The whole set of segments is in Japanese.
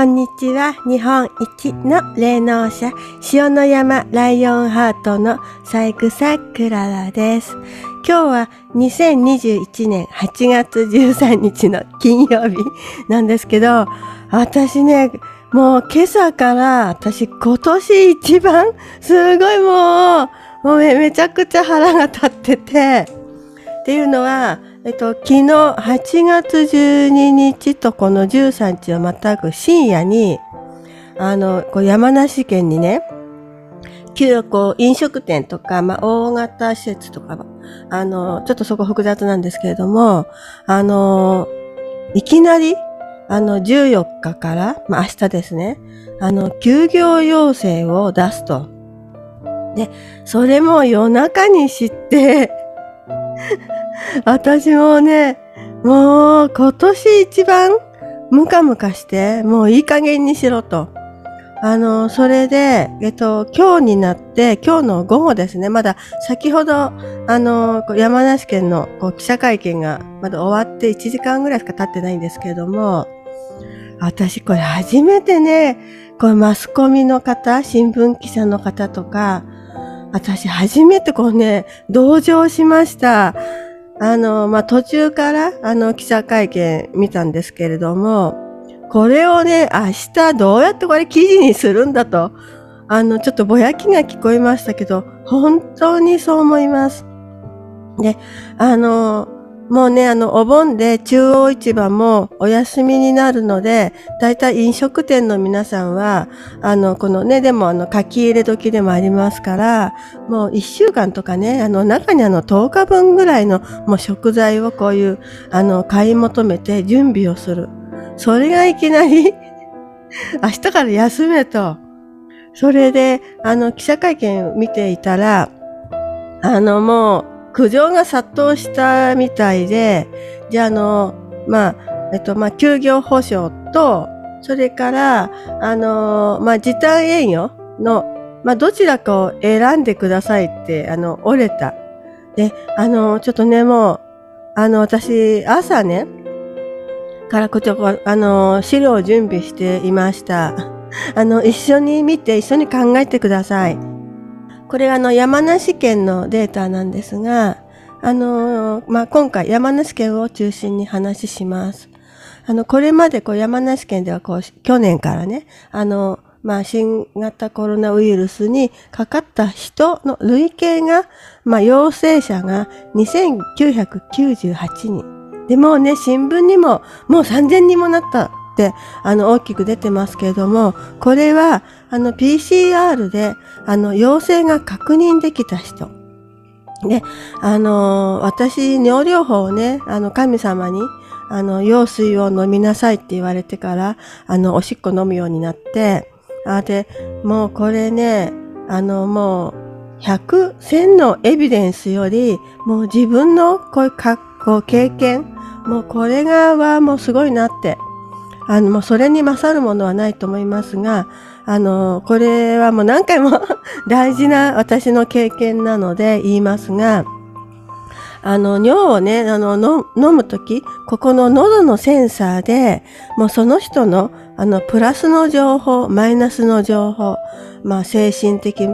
こんにちは。日本一の霊能者、塩の山ライオンハートのサイサクララです。今日は2021年8月13日の金曜日なんですけど、私ね、もう今朝から私今年一番すごいもう、もうめめちゃくちゃ腹が立ってて、っていうのは、えっと、昨日8月12日とこの13日をまたぐ深夜に、あの、こう山梨県にね、旧こう飲食店とか、まあ、大型施設とか、あの、ちょっとそこ複雑なんですけれども、あの、いきなり、あの、14日から、まあ、明日ですね、あの、休業要請を出すと。で、それも夜中に知って私もね、もう今年一番ムカムカして、もういい加減にしろと。あの、それで、えっと、今日になって、今日の午後ですね、まだ先ほど、あの、山梨県のこう記者会見がまだ終わって1時間ぐらいしか経ってないんですけれども、私これ初めてね、これマスコミの方、新聞記者の方とか、私初めてこうね、同情しました。あの、まあ、途中から、あの、記者会見見たんですけれども、これをね、明日どうやってこれ記事にするんだと、あの、ちょっとぼやきが聞こえましたけど、本当にそう思います。で、あの、もうね、あの、お盆で中央市場もお休みになるので、だいたい飲食店の皆さんは、あの、このね、でもあの、書き入れ時でもありますから、もう一週間とかね、あの、中にあの、10日分ぐらいのもう食材をこういう、あの、買い求めて準備をする。それがいきなり 明日から休めと。それで、あの、記者会見見ていたら、あの、もう、苦情が殺到したみたいで、じゃあ、あの、まあ、えっと、まあ、休業保障と、それから、あの、まあ、時短営業の、まあ、どちらかを選んでくださいって、あの、折れた。で、あの、ちょっとね、もう、あの、私、朝ね、からこちょこ、あの、資料を準備していました。あの、一緒に見て、一緒に考えてください。これはあの山梨県のデータなんですが、あの、まあ、今回山梨県を中心に話します。あの、これまでこう山梨県ではこう、去年からね、あの、まあ、新型コロナウイルスにかかった人の累計が、まあ、陽性者が2998人。でもね、新聞にももう3000人もなったって、あの、大きく出てますけれども、これは、あの、PCR で、あの、陽性が確認できた人。で、あの、私、尿療法をね、あの、神様に、あの、羊水を飲みなさいって言われてから、あの、おしっこ飲むようになって、あ、で、もうこれね、あの、もう、100、1000のエビデンスより、もう自分のこういう格好、経験、もうこれがはもうすごいなってあの、もうそれに勝るものはないと思いますが、あの、これはもう何回も 大事な私の経験なので言いますが、あの、尿をね、あの、飲むとき、ここの喉のセンサーで、もうその人の、あの、プラスの情報、マイナスの情報、まあ、精神的、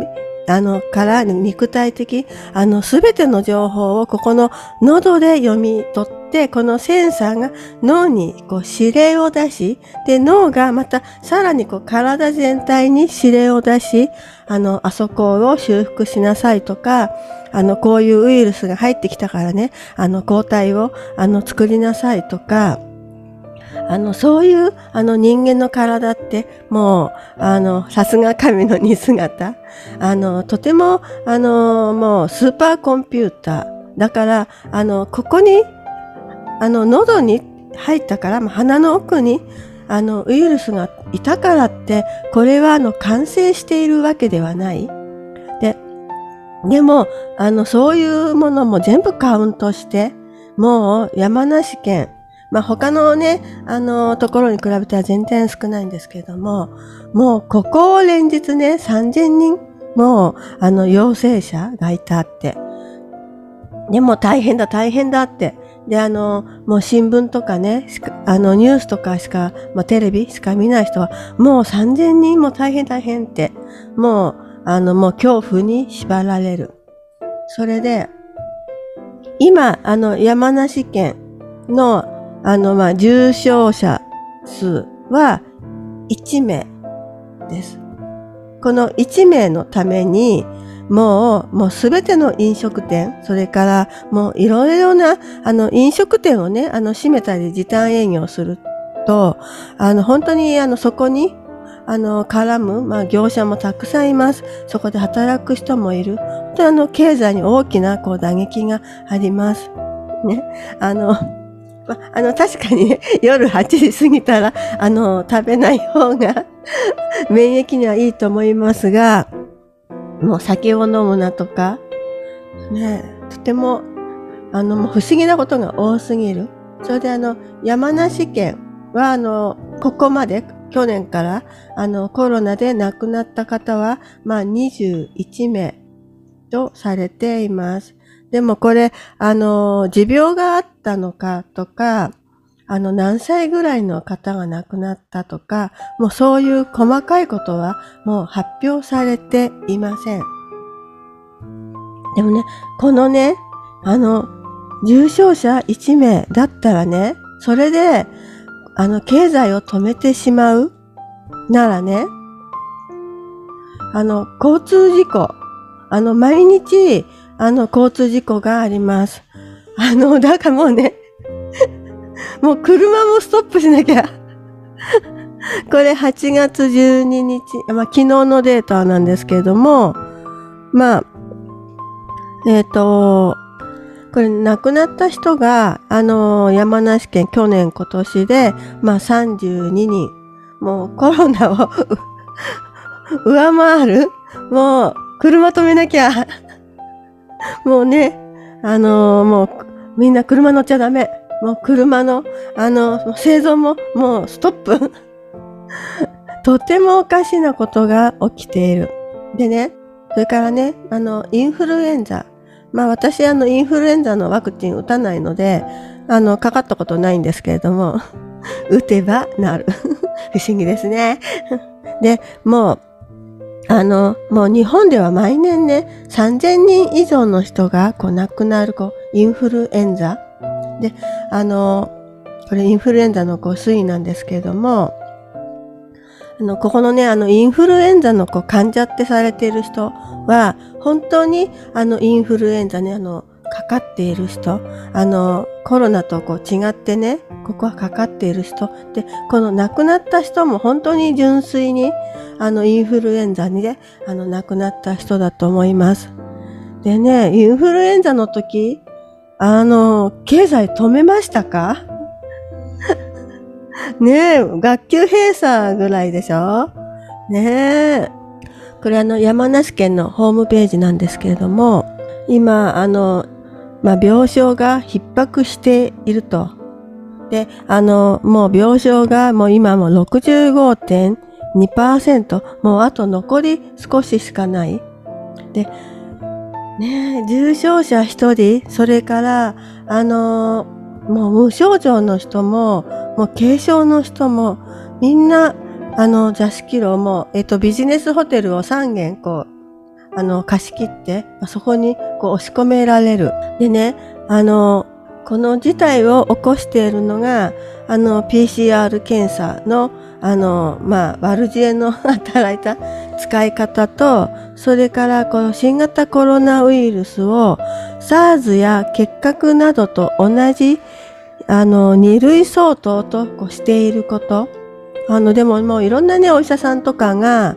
あの、から肉体的、あの、すべての情報をここの喉で読み取って、このセンサーが脳にこう指令を出し、で、脳がまたさらにこう体全体に指令を出し、あの、あそこを修復しなさいとか、あの、こういうウイルスが入ってきたからね、あの、抗体を、あの、作りなさいとか、あの、そういう、あの人間の体って、もう、あの、さすが神の似姿。あの、とても、あの、もう、スーパーコンピューター。だから、あの、ここに、あの、喉に入ったから、鼻の奥に、あの、ウイルスがいたからって、これは、あの、完成しているわけではない。で、でも、あの、そういうものも全部カウントして、もう山梨県、まあ、他のね、あの、ところに比べては全然少ないんですけれども、もうここを連日ね、3000人も、あの、陽性者がいたって。でも大変だ、大変だって。で、あの、もう新聞とかね、あの、ニュースとかしか、まあ、テレビしか見ない人は、もう3000人も大変大変って、もう、あの、もう恐怖に縛られる。それで、今、あの、山梨県の、あの、まあ、重症者数は1名です。この1名のために、もう、もうすべての飲食店、それからもういろいろな、あの、飲食店をね、あの、閉めたり時短営業すると、あの、本当に、あの、そこに、あの、絡む、まあ、業者もたくさんいます。そこで働く人もいる。本当あの、経済に大きな、こう、打撃があります。ね。あの、まあの、確かにね、夜8時過ぎたら、あの、食べない方が 免疫にはいいと思いますが、もう酒を飲むなとか、ね、とても、あの、不思議なことが多すぎる。それであの、山梨県はあの、ここまで、去年から、あの、コロナで亡くなった方は、まあ、21名とされています。でもこれ、あの、持病があったのかとか、あの、何歳ぐらいの方が亡くなったとか、もうそういう細かいことはもう発表されていません。でもね、このね、あの、重症者1名だったらね、それで、あの、経済を止めてしまうならね、あの、交通事故、あの、毎日、あの、交通事故があります。あの、だからもうね、もう車もストップしなきゃ。これ8月12日、まあ昨日のデータなんですけれども、まあ、えっ、ー、と、これ亡くなった人が、あの、山梨県去年今年で、まあ32人。もうコロナを 上回るもう車止めなきゃ。もうね、あのー、もうみんな車乗っちゃダメ。もう車の、あの、製造ももうストップ。とてもおかしなことが起きている。でね、それからね、あの、インフルエンザ。まあ私、あの、インフルエンザのワクチン打たないので、あの、かかったことないんですけれども、打てばなる。不思議ですね。で、もう、あの、もう日本では毎年ね、3000人以上の人がこう亡くなるこうインフルエンザ。で、あの、これインフルエンザのこう推移なんですけれども、あの、ここのね、あの、インフルエンザのこう患者ってされている人は、本当にあの、インフルエンザね、あの、かかっている人、あの、コロナとこう違ってね、ここはかかっている人、で、この亡くなった人も本当に純粋に、あの、インフルエンザにね、あの、亡くなった人だと思います。でね、インフルエンザの時、あの、経済止めましたか？ねえ、学級閉鎖ぐらいでしょ？ねえ。これあの、山梨県のホームページなんですけれども、今、あの、まあ、病床が逼迫していると。で、あの、もう病床がもう今も65.2%、もうあと残り少ししかない。で、ね重症者一人、それから、あの、もう無症状の人も、もう軽症の人も、みんな、あの、座敷炉も、えっと、ビジネスホテルを3軒、こう、あの、貸し切って、そこに、こう、押し込められる。でね、あの、この事態を起こしているのが、あの、PCR 検査の、あの、まあ、悪知恵の働いた使い方と、それからこの新型コロナウイルスを SARS や結核などと同じ、あの、二類相当としていること。あの、でももういろんなね、お医者さんとかが、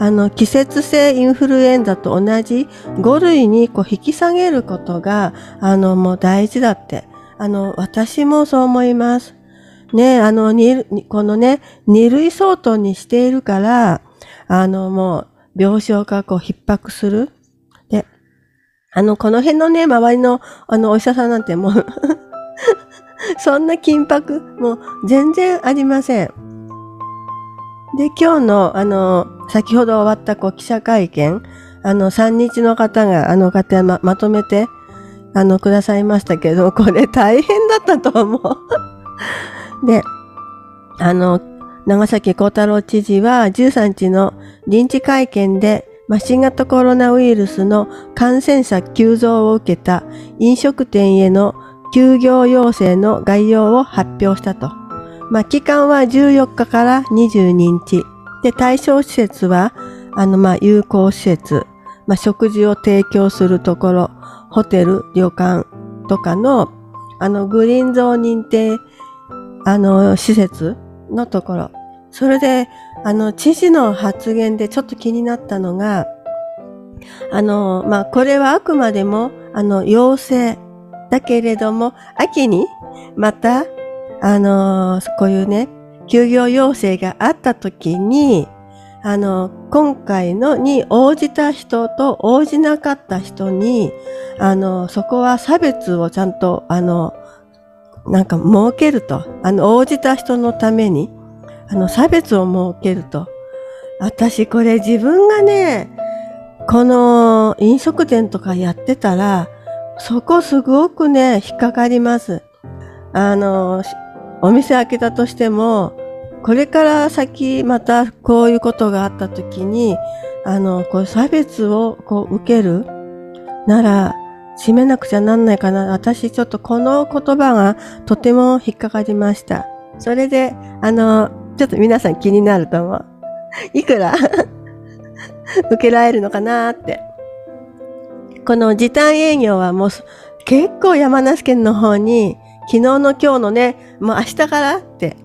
あの、季節性インフルエンザと同じ5類にこう引き下げることが、あの、もう大事だって。あの、私もそう思います。ね、あの、このね、二類相当にしているから、あの、もう、病床がこう逼迫する。で、あの、この辺のね、周りの、あの、お医者さんなんてもう そんな緊迫、もう全然ありません。で、今日の、あの、先ほど終わったこう記者会見、あの、3日の方が、あの方ま、まとめてあの、くださいましたけど、これ大変だったと思う。で、あの、長崎幸太郎知事は13日の臨時会見で、ま、新型コロナウイルスの感染者急増を受けた飲食店への休業要請の概要を発表したと。まあ、期間は14日から22日。で、対象施設は、あの、まあ、有効施設、まあ、食事を提供するところ、ホテル、旅館とかの、あの、グリーンゾーン認定、あの、施設のところ。それで、あの、知事の発言でちょっと気になったのが、あの、まあ、これはあくまでも、あの、要請だけれども、秋にまた、あの、こういうね、休業要請があった時に、あの、今回のに応じた人と応じなかった人に、あの、そこは差別をちゃんと、あの、なんか設けると。あの、応じた人のために、あの、差別を設けると。私これ自分がね、この飲食店とかやってたら、そこすごくね、引っかかります。あの、お店開けたとしても、これから先またこういうことがあった時に、あの、こう差別をこう受けるなら、閉めなくちゃなんないかな。私ちょっとこの言葉がとても引っかかりました。それで、あの、ちょっと皆さん気になると思う。いくら 受けられるのかなって。この時短営業はもう結構山梨県の方に昨日の今日のね、もう明日からって、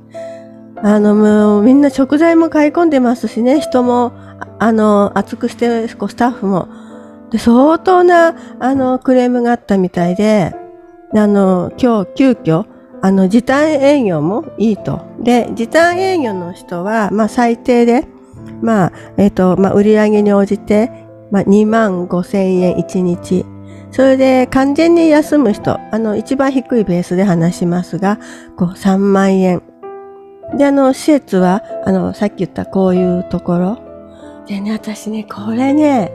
あのもうみんな食材も買い込んでますしね、人も、あの、熱くして、スタッフも。で、相当な、あの、クレームがあったみたいで、あの、今日急遽、あの、時短営業もいいと。で、時短営業の人は、まあ最低で、まあ、えっ、ー、と、まあ売上に応じて、まあ2万5千円1日。それで完全に休む人、あの、一番低いベースで話しますが、こう3万円。で、あの、施設は、あの、さっき言ったこういうところ。でね、私ね、これね、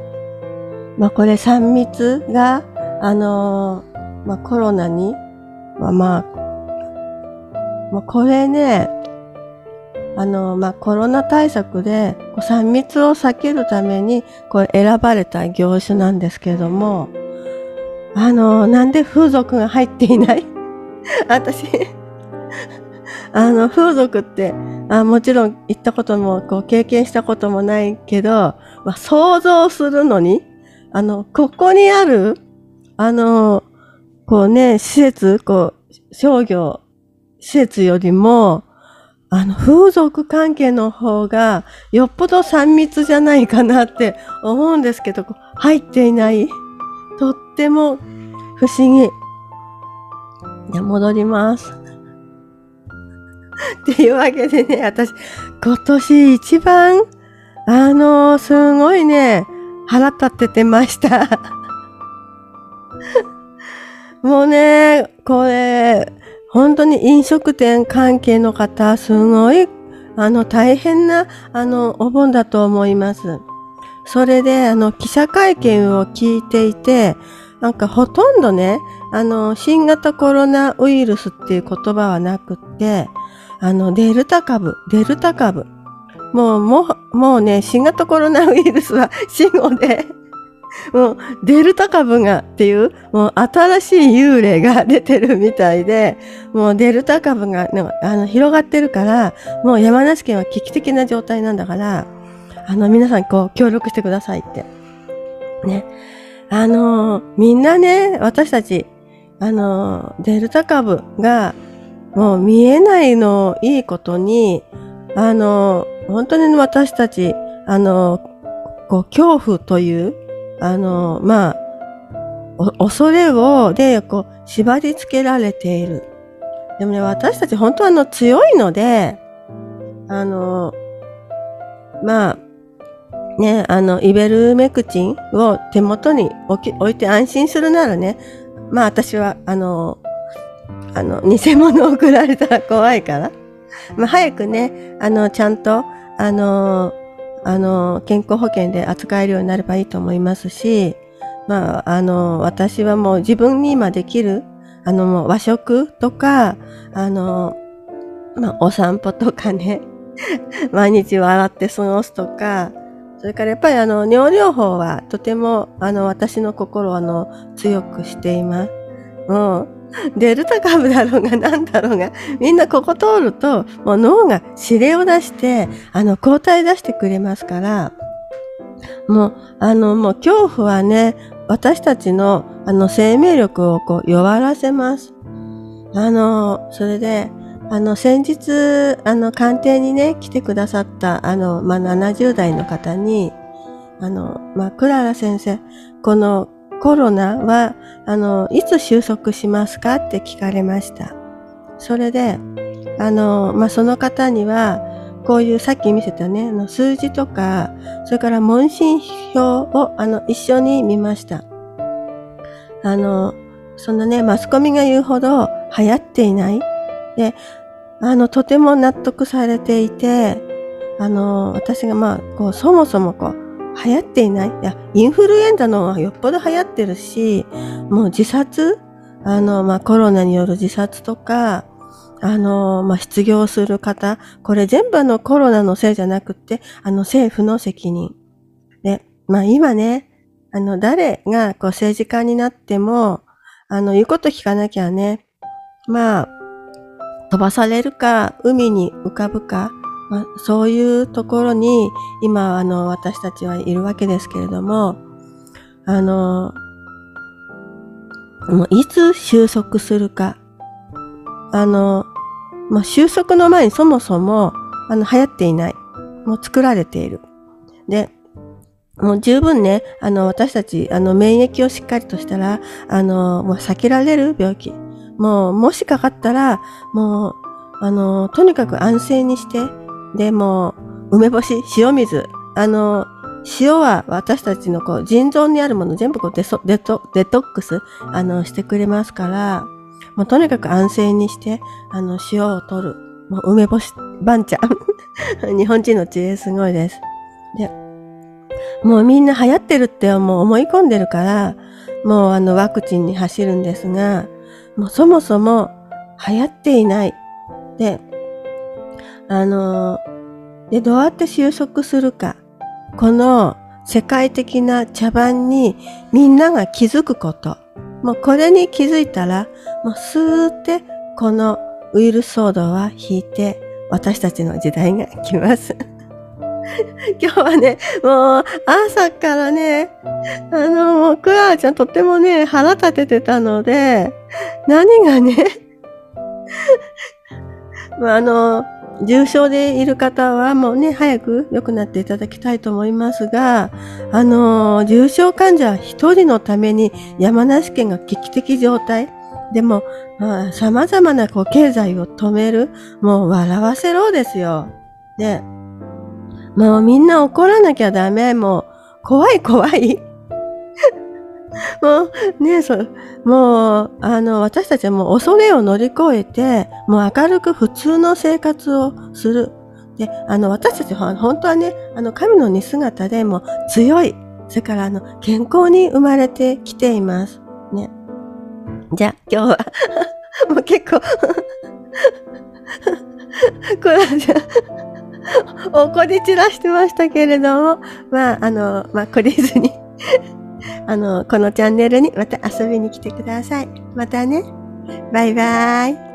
まあこれ3密が、あのまあコロナに、まあまあ、まあこれね、あの、まあ、コロナ対策で、3密を避けるために、これ選ばれた業種なんですけれども、あの、なんで風俗が入っていない？私あの、風俗ってあ、もちろん行ったことも、こう、経験したこともないけど、まあ、想像するのに、あの、ここにある、あの、こうね、施設、こう、商業、施設よりも、あの、風俗関係の方が、よっぽど3密じゃないかなって思うんですけど、入っていない。とっても不思議。で、戻ります。っていうわけでね、私、今年一番、あのー、すごいね、腹立っててました。もうね、これ、本当に飲食店関係の方、すごい、あの、大変な、あの、お盆だと思います。それで、あの、記者会見を聞いていて、なんかほとんどね、あの、新型コロナウイルスっていう言葉はなくって、あの、デルタ株、デルタ株。もう、もう、もうね、新型コロナウイルスは 死後で、もう、デルタ株がっていう、もう新しい幽霊が出てるみたいで、もうデルタ株が、あの、広がってるから、もう山梨県は危機的な状態なんだから、あの、皆さんこう、協力してくださいって。ね。あのみんなね、私たち、あのデルタ株が、もう見えないのいいことに、あの本当に私たち、あのこう、恐怖という、あのまあ、恐れを、で、こう、縛り付けられている。でもね、私たち本当はあの強いので、あの、まあ、ね、あの、イベルメクチンを手元に置き置いて安心するならね、まあ私は、あの、あの、偽物を送られたら怖いから、まあ早くね、あの、ちゃんと、あの、あの、健康保険で扱えるようになればいいと思いますし、まあ、あの、私はもう自分に今できる、あの、もう和食とか、あの、まあ、お散歩とかね、毎日笑って過ごすとか、それからやっぱりあの、尿療法はとてもあの、私の心をあの、強くしています。もう、デルタ株だろうが何だろうが、みんなここ通ると、もう脳が指令を出して、あの、抗体出してくれますから、もう、あの、もう恐怖はね、私たちの、あの、生命力をこう、弱らせます。あの、それで、あの、先日、あの、鑑定にね、来てくださった、あの、まあ、70代の方に、あの、まあ、クララ先生、このコロナは、あの、いつ収束しますかって聞かれました。それで、あの、まあ、その方には、こういうさっき見せたね、あの数字とか、それから問診票をあの一緒に見ました。あの、そんなね、マスコミが言うほど流行っていない。で、あの、とても納得されていて、あの、私がまあ、こう、そもそもこう、流行っていない。いや、インフルエンザのはよっぽど流行ってるし、もう自殺あの、まあ、コロナによる自殺とか、あの、まあ、失業する方、これ全部あのコロナのせいじゃなくて、あの政府の責任。で、まあ今ね、あの誰がこう政治家になっても、あの言うこと聞かなきゃね、まあ、飛ばされるか、海に浮かぶか、まあ、そういうところに今あの私たちはいるわけですけれども、あの、もういつ収束するか、あの、まあ、収束の前にそもそも、あの、流行っていない。もう作られている。で、もう十分ね、あの、私たち、あの、免疫をしっかりとしたら、あの、もう避けられる病気。もう、もしかかったら、もう、あの、とにかく安静にして、で、も、梅干し、塩水、あの、塩は私たちのこう腎臓にあるもの全部こうデソデトデトックスあのしてくれますから、もうとにかく安静にして、あの、塩を取る。もう梅干し、ばんちゃん。日本人の知恵すごいです。で、もうみんな流行ってるってもう思い込んでるから、もうあのワクチンに走るんですが、もうそもそも流行っていない。で、あの、で、どうやって収束するか。この世界的な茶番にみんなが気づくこと。もうこれに気づいたら、もうスーってこのウイルス騒動は引いて私たちの時代が来ます。今日はね、もう朝からね、あの、もうクラーちゃんとってもね、腹立ててたので、何がね、まあの、重症でいる方はもうね、早く良くなっていただきたいと思いますが、あの、重症患者一人のために山梨県が危機的状態。でも、まあ、様々なこう経済を止める、もう笑わせろですよ。で、もうみんな怒らなきゃダメ。もう、怖い怖い。もう、ねそう、もう、あの、私たちはもう恐れを乗り越えて、もう明るく普通の生活をする。で、あの、私たちは本当はね、あの、神の似姿でも強い。それから、あの、健康に生まれてきています。ね。じゃあ、今日は もう結構 これじゃ 怒り散らしてましたけれども、まあ、あの、まあ、懲りずにあの、このチャンネルにまた遊びに来てください。またね。バイバーイ。